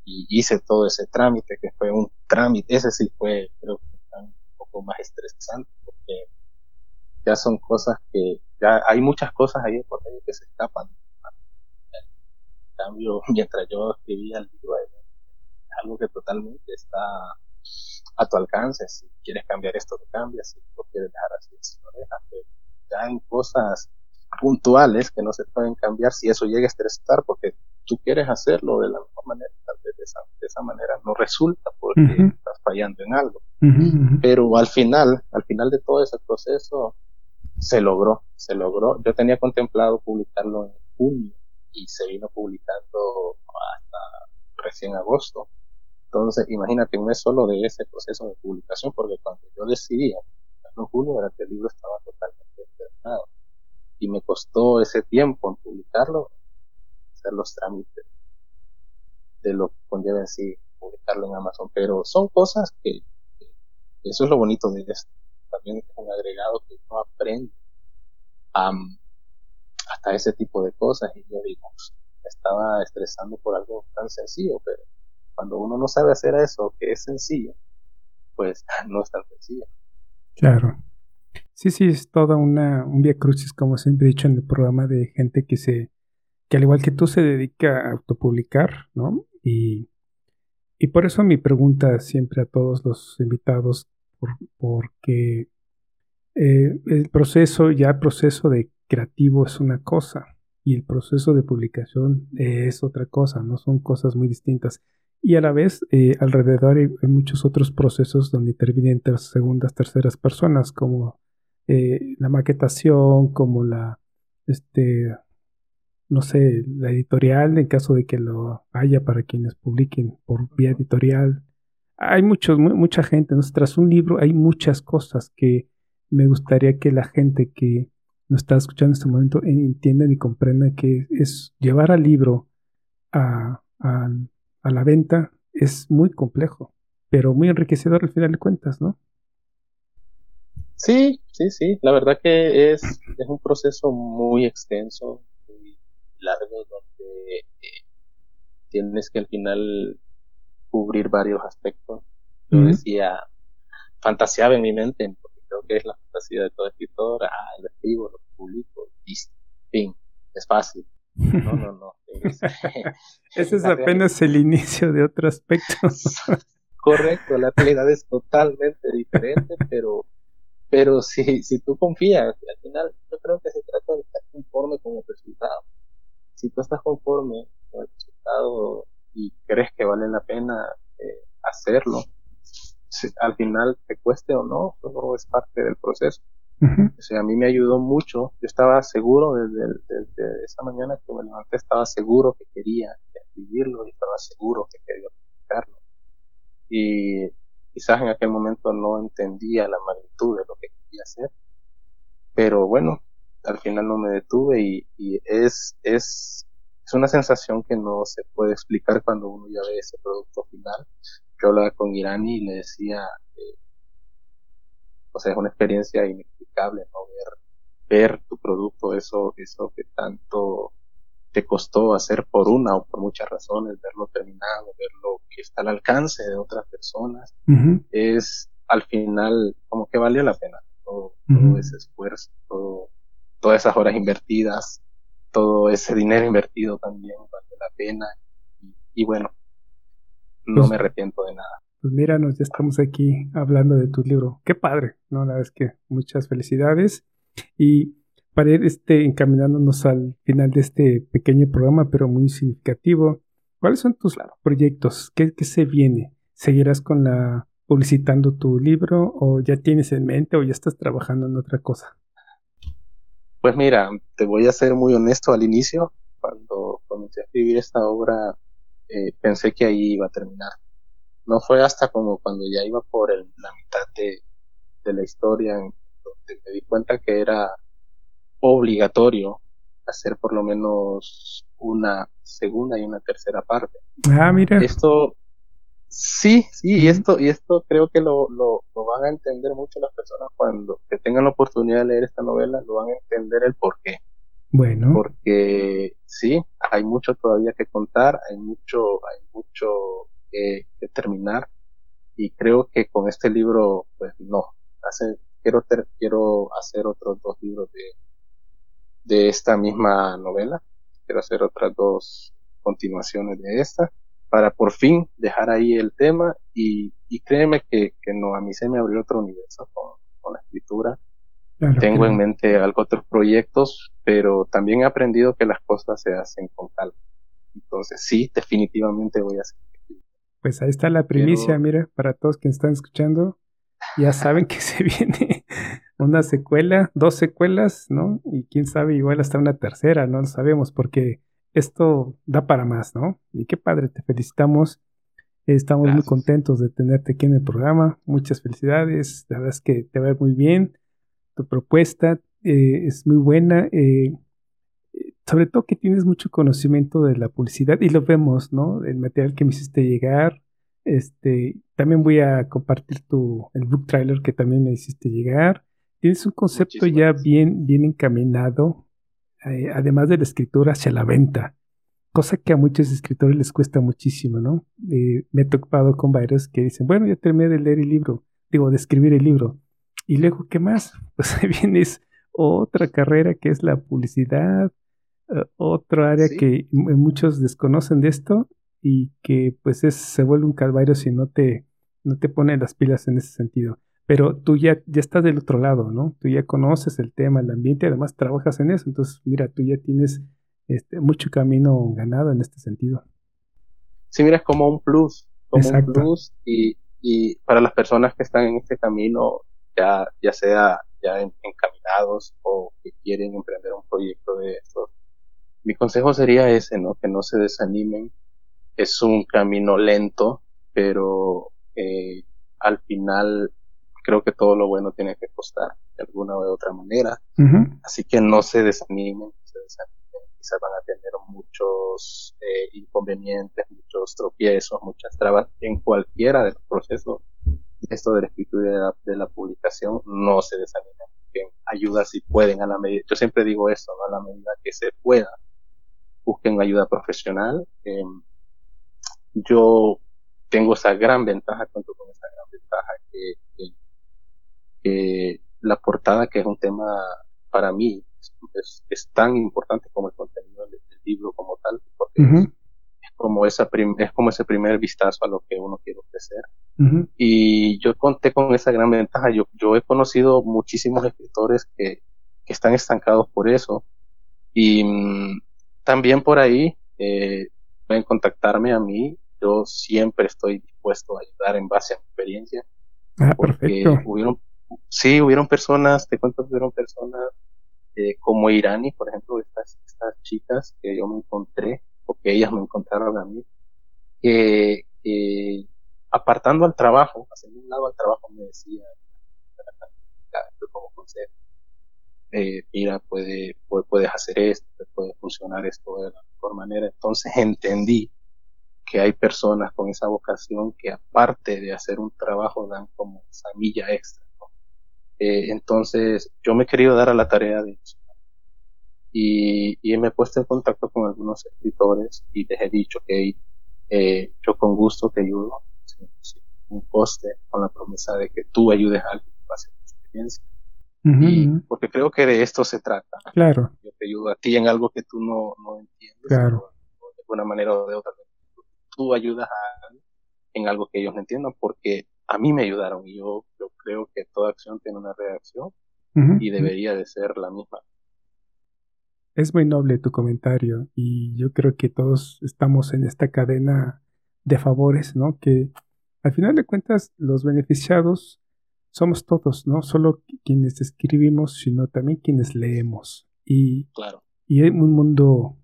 y hice todo ese trámite, que fue un trámite, ese sí fue, creo que un poco más estresante, porque ya son cosas que, ya hay muchas cosas ahí por medio que se escapan. En cambio, <laughs> mientras yo escribía el libro, algo que totalmente está a tu alcance. Si quieres cambiar esto, lo cambias. Si lo quieres dejar así, si lo dejas. Pero ya en cosas puntuales que no se pueden cambiar, si eso llega a estresar, porque tú quieres hacerlo de la mejor manera, tal vez de esa, manera no resulta porque estás fallando en algo. Pero al final, al final de todo ese proceso, se logró, se logró. Yo tenía contemplado publicarlo en junio y se vino publicando hasta recién agosto. Entonces, imagínate un mes solo de ese proceso de publicación, porque cuando yo decidí, en junio, era que el libro estaba totalmente terminado. Y me costó ese tiempo en publicarlo, hacer los trámites de lo que conlleva en sí publicarlo en Amazon. Pero son cosas que, eso es lo bonito de esto. También es un agregado que uno aprende hasta ese tipo de cosas. Y yo digo, estaba estresando por algo tan sencillo, pero cuando uno no sabe hacer eso, que es sencillo, pues <laughs> no es tan sencillo. Claro. Sí, sí, es toda una, un via crucis, como siempre he dicho en el programa, de gente que se, que al igual que tú se dedica a autopublicar, ¿no? Y, y por eso mi pregunta siempre a todos los invitados, porque eh, el proceso, ya el proceso de creativo es una cosa y el proceso de publicación es otra cosa, no son cosas muy distintas. Y a la vez, eh, alrededor hay, muchos otros procesos donde intervienen segundas, terceras personas, como eh, la maquetación, como la, este, no sé, la editorial, en caso de que lo haya para quienes publiquen por vía editorial. Hay muchos, mucha gente, ¿no? tras un libro hay muchas cosas que me gustaría que la gente que nos está escuchando en este momento entiendan y comprendan que es llevar al libro a, a a la venta es muy complejo, pero muy enriquecedor al final de cuentas, ¿no? Sí, sí, sí. La verdad que es, es un proceso muy extenso, muy largo, donde eh, tienes que al final cubrir varios aspectos. Yo decía, fantaseaba en mi mente, porque creo que es la fantasía de todo escritor, ah, lo escribo, lo publico, y fin, es fácil. No, no, no. <laughs> Ese <laughs> es apenas el inicio de otro aspecto. <laughs> Correcto, la realidad es totalmente diferente, pero, pero si, si tú confías, al final yo creo que se trata de estar conforme con el resultado. Si tú estás conforme con el resultado y crees que vale la pena eh, hacerlo, al final te cueste o no, eso es parte del proceso. O sea, a mí me ayudó mucho. Yo estaba seguro desde, desde, esa mañana que me levanté, estaba seguro que quería escribirlo y estaba seguro que quería publicarlo. Y quizás en aquel momento no entendía la magnitud de lo que quería hacer. Pero bueno, al final no me detuve y, y es, es, es una sensación que no se puede explicar cuando uno ya ve ese producto final. Yo hablaba con Irani y le decía, eh, o sea, es una experiencia inexplicable, ¿no? Ver, ver tu producto, eso, eso que tanto te costó hacer por una o por muchas razones, verlo terminado, verlo que está al alcance de otras personas, es al final como que valió la pena todo, ese esfuerzo, todo, todas esas horas invertidas, todo ese dinero invertido también vale la pena y, bueno, no pues me arrepiento de nada. Pues míranos, ya estamos aquí hablando de tu libro. Qué padre, ¿no? La verdad es que muchas felicidades. Y para ir este, encaminándonos al final de este pequeño programa, pero muy significativo, ¿cuáles son tus proyectos? ¿Qué, se viene? ¿seguirás con la publicitando tu libro o ya tienes en mente o ya estás trabajando en otra cosa? Pues mira, te voy a ser muy honesto al inicio. Cuando comencé a escribir esta obra, eh, pensé que ahí iba a terminar. No fue hasta como cuando ya iba por la mitad de, de la historia donde me di cuenta que era obligatorio hacer por lo menos una segunda y una tercera parte. Ah, mira. Esto, sí, sí, y esto, y esto creo que lo, lo, lo, van a entender mucho las personas cuando que tengan la oportunidad de leer esta novela, lo van a entender el por qué. Bueno. Porque sí, hay mucho todavía que contar, hay mucho, hay mucho que, que terminar, y creo que con este libro, pues no, hace, quiero, ter, quiero hacer otros dos libros de, de esta misma novela. Quiero hacer otras dos continuaciones de esta para por fin dejar ahí el tema y, y créeme que, que, no, a mí se me abrió otro universo con, con la escritura. Tengo en mente algo otros proyectos, pero también he aprendido que las cosas se hacen con calma. Entonces sí, definitivamente voy a hacer. Pues ahí está la primicia, mira, para todos que están escuchando, ya saben que se <laughs> viene una secuela, dos secuelas, ¿no? Y quién sabe, igual hasta una tercera, no lo sabemos, porque esto da para más, ¿no? Y qué padre, te felicitamos. Estamos muy contentos de tenerte aquí en el programa. Muchas felicidades. La verdad es que te va muy bien. Tu propuesta eh, es muy buena. Eh, sobre todo que tienes mucho conocimiento de la publicidad y lo vemos, ¿no? El material que me hiciste llegar. Este, también voy a compartir tu, el book trailer que también me hiciste llegar. Tienes un concepto ya bien, bien encaminado, eh, además de la escritura, hacia la venta, cosa que a muchos escritores les cuesta muchísimo, ¿no? Eh, me he topado con varios que dicen, bueno, ya terminé de leer el libro, digo, de escribir el libro, y luego, ¿qué más? <laughs> Pues ahí vienes otra carrera que es la publicidad, uh, otro área que muchos desconocen de esto y que pues es, se vuelve un calvario si no te, no te pone las pilas en ese sentido pero tú ya, ya estás del otro lado, ¿no? Tú ya conoces el tema, el ambiente, además trabajas en eso, entonces mira, tú ya tienes este, mucho camino ganado en este sentido. Sí, mira, es como un plus, como un plus y, y para las personas que están en este camino, ya, ya sea ya encaminados o que quieren emprender un proyecto de esto, mi consejo sería ese, ¿no? Que no se desanimen. Es un camino lento, pero eh, al final creo que todo lo bueno tiene que costar de alguna u otra manera. Así que no se desanimen, se desanimen. Quizás van a tener muchos eh, inconvenientes, muchos tropiezos, muchas trabas en cualquiera de los procesos. Esto de la escritura de la, publicación, no se desanimen. Busquen ayuda si pueden a la medida. Yo siempre digo eso, ¿no? a la medida que se pueda. Busquen ayuda profesional. Eh, yo tengo esa gran ventaja, cuento con esa gran ventaja que, que que la portada, que es un tema para mí, es, tan importante como el contenido del, libro como tal, porque es, como esa es como ese primer vistazo a lo que uno quiere ofrecer. Y yo conté con esa gran ventaja. Yo, yo he conocido muchísimos escritores que, que están estancados por eso. Y mm, también por ahí eh, pueden contactarme a mí. Yo siempre estoy dispuesto a ayudar en base a mi experiencia. Ah, perfecto. hubieron sí, hubieron personas, te cuento, hubieron personas eh, como Irani, por ejemplo, estas, estas chicas que yo me encontré, o que ellas me encontraron a mí, que apartando al trabajo, haciendo un lado al trabajo, me decía, como consejo, eh, mira, puede, puedes hacer esto, puede funcionar esto de la mejor manera. Entonces entendí que hay personas con esa vocación que aparte de hacer un trabajo dan como esa milla extra eh, entonces, yo me he querido dar a la tarea de eso. Y, y me he puesto en contacto con algunos escritores y les he dicho que eh, yo con gusto te ayudo, sin, un coste, con la promesa de que tú ayudes a alguien a hacer tu experiencia. y porque creo que de esto se trata. Claro. Yo te ayudo a ti en algo que tú no, no entiendes. Claro. de alguna manera o de otra. Tú ayudas a alguien en algo que ellos no entiendan porque a mí me ayudaron y yo, yo creo que toda acción tiene una reacción y debería de ser la misma. Es muy noble tu comentario y yo creo que todos estamos en esta cadena de favores, ¿no? Que al final de cuentas los beneficiados somos todos, no solo quienes escribimos, sino también quienes leemos. Y, claro. y un mundo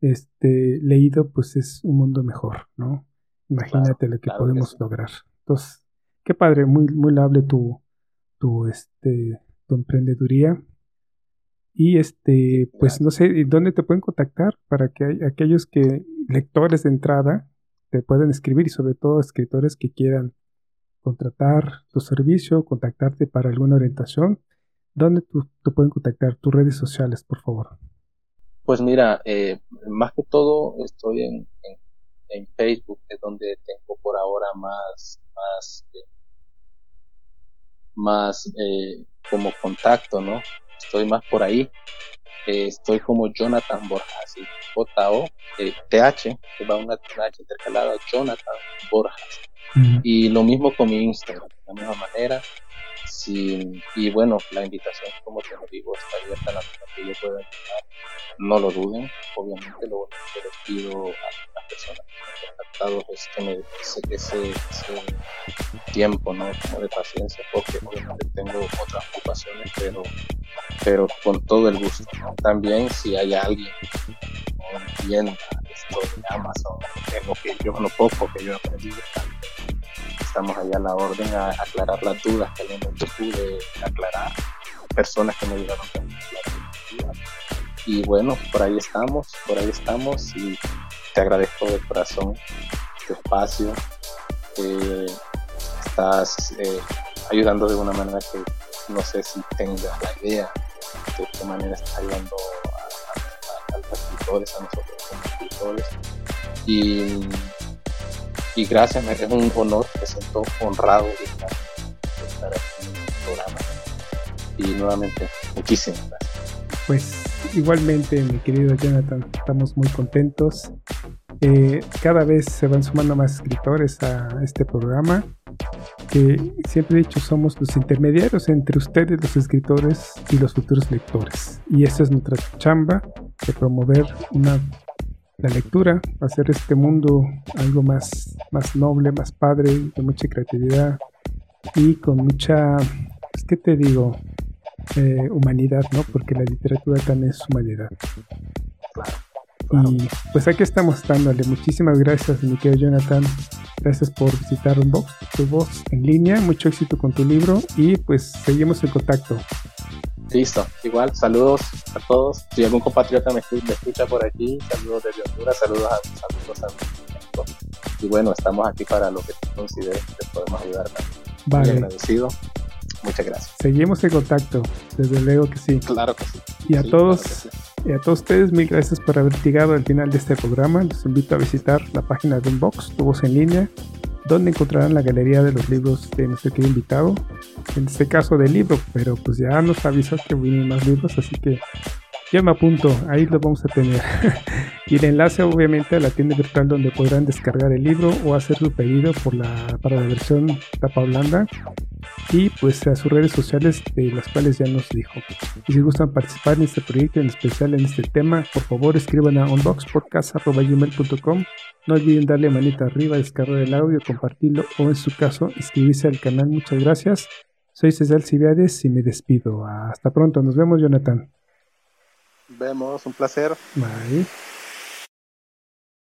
este, leído, pues es un mundo mejor, ¿no? Imagínate lo que podemos lograr. Entonces, qué padre, muy, muy loable tu, tu, este, tu emprendeduría. Y este, pues no sé, ¿dónde te pueden contactar para que aquellos que, lectores de entrada, te puedan escribir y sobre todo escritores que quieran contratar tu servicio, contactarte para alguna orientación? ¿Dónde te pueden contactar? Tus redes sociales, por favor. Pues mira, eh, más que todo estoy en, en, Facebook, es donde tengo por ahora más, más, eh, más eh, como contacto, ¿no? Estoy más por ahí. estoy como Jonathan Borjas, J-O, T-H, que va una, una H intercalada, Jonathan Borjas. Y lo mismo con mi Instagram, de la misma manera. Y bueno, la invitación, como te lo digo, está abierta a la que yo pueda ayudar. No lo duden, obviamente, lo que les pido a las personas que han contactado es que me ese, ese, tiempo, ¿no? De paciencia, porque obviamente tengo otras ocupaciones, pero, pero con todo el gusto. También, si hay alguien no entienda esto de Amazon, en lo que yo, lo poco que yo he aprendido, estamos allá a la orden a aclarar las dudas que momento pude aclarar, personas que me ayudaron a Y bueno, por ahí estamos, por ahí estamos y te agradezco de corazón este espacio. estás eh, ayudando de una manera que no sé si tengas la idea de qué manera estás ayudando a, los escritores, a nosotros como escritores. Y y gracias, es un honor, me siento honrado de estar, aquí en el programa. Y nuevamente, muchísimas gracias. Pues igualmente, mi querido Jonathan, estamos muy contentos. Eh, cada vez se van sumando más escritores a este programa, que siempre he dicho somos los intermediarios entre ustedes, los escritores, y los futuros lectores. Y esa es nuestra chamba de promover una la lectura, hacer este mundo algo más, más noble, más padre, con mucha creatividad y con mucha, pues, ¿qué te digo? Eh, humanidad, ¿no? Porque la literatura también es humanidad. Y pues aquí estamos dándole. Muchísimas gracias, mi querido Jonathan. Gracias por visitar Unbox, tu voz en línea. Mucho éxito con tu libro y pues seguimos en contacto. Listo, igual, saludos a todos. Si algún compatriota me, escucha por aquí, saludos desde Honduras, saludos a mis amigos, Y bueno, estamos aquí para lo que tú consideres que podemos ayudar. Vale. Muy agradecido. Muchas gracias. Seguimos en contacto, desde luego que sí. Claro que sí. Y a todos, y a todos ustedes, mil gracias por haber llegado al final de este programa. Los invito a visitar la página de Unbox, tu voz en línea, donde encontrarán la galería de los libros de nuestro querido invitado, en este caso de libro, pero pues ya nos avisó que vienen más libros, así que ya me apunto, ahí lo vamos a tener. <laughs> y el enlace obviamente a la tienda virtual donde podrán descargar el libro o hacer su pedido por la, para la versión tapa blanda y pues a sus redes sociales de las cuales ya nos dijo. Y si gustan participar en este proyecto, en especial en este tema, por favor escriban a unboxpodcast.com no olviden darle manita arriba, descargar el audio, compartirlo o en su caso inscribirse al canal. Muchas gracias. Soy César Civiades y me despido. Hasta pronto. Nos vemos, Jonathan. Vemos, un placer. Bye.